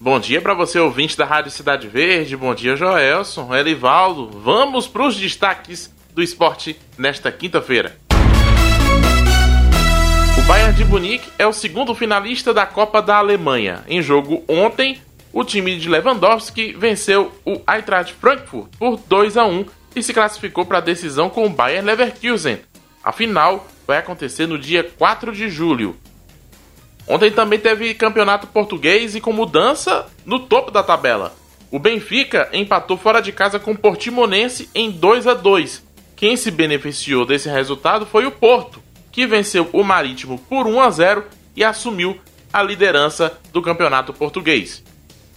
Bom dia para você, ouvinte da Rádio Cidade Verde. Bom dia, Joelson, Elivaldo. Vamos para os destaques do esporte nesta quinta-feira. O Bayern de Munique é o segundo finalista da Copa da Alemanha. Em jogo ontem, o time de Lewandowski venceu o Eintracht Frankfurt por 2 a 1 e se classificou para a decisão com o Bayern Leverkusen. A final vai acontecer no dia 4 de julho. Ontem também teve campeonato português e com mudança no topo da tabela. O Benfica empatou fora de casa com o Portimonense em 2 a 2. Quem se beneficiou desse resultado foi o Porto, que venceu o Marítimo por 1 a 0 e assumiu a liderança do campeonato português.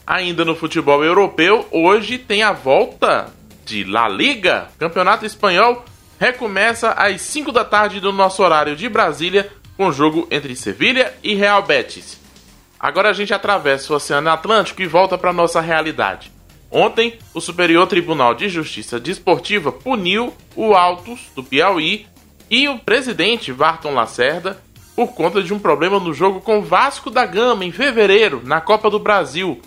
Ainda no futebol europeu, hoje tem a volta de La Liga. Campeonato espanhol recomeça às 5 da tarde do nosso horário de Brasília com jogo entre Sevilha e Real Betis. Agora a gente atravessa o Oceano Atlântico e volta para nossa realidade. Ontem, o Superior Tribunal de Justiça Desportiva puniu o Altos do Piauí e o presidente Varton Lacerda por conta de um problema no jogo com o Vasco da Gama em fevereiro, na Copa do Brasil.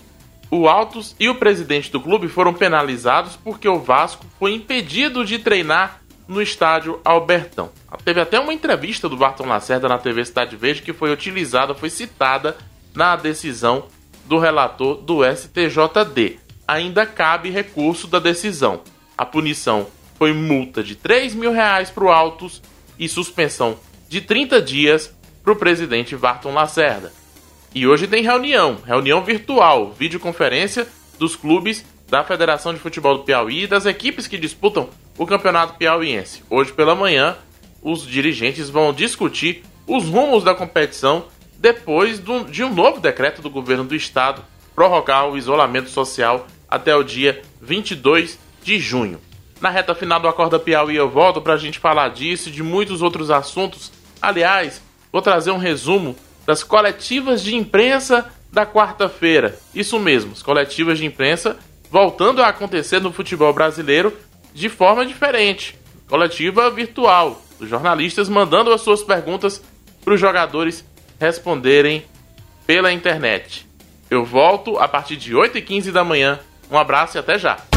O Altos e o presidente do clube foram penalizados porque o Vasco foi impedido de treinar no estádio Albertão. Teve até uma entrevista do Barton Lacerda na TV Cidade Verde que foi utilizada, foi citada na decisão do relator do STJD. Ainda cabe recurso da decisão. A punição foi multa de 3 mil reais para o Autos e suspensão de 30 dias para o presidente Varton Lacerda. E hoje tem reunião, reunião virtual, videoconferência dos clubes da Federação de Futebol do Piauí e das equipes que disputam o Campeonato Piauiense. Hoje pela manhã, os dirigentes vão discutir os rumos da competição depois de um novo decreto do governo do estado prorrogar o isolamento social até o dia 22 de junho. Na reta final do Acorda Piauí eu volto para a gente falar disso e de muitos outros assuntos. Aliás, vou trazer um resumo das coletivas de imprensa da quarta-feira. Isso mesmo, as coletivas de imprensa voltando a acontecer no futebol brasileiro de forma diferente. Coletiva virtual, os jornalistas mandando as suas perguntas para os jogadores responderem pela internet. Eu volto a partir de 8h15 da manhã. Um abraço e até já!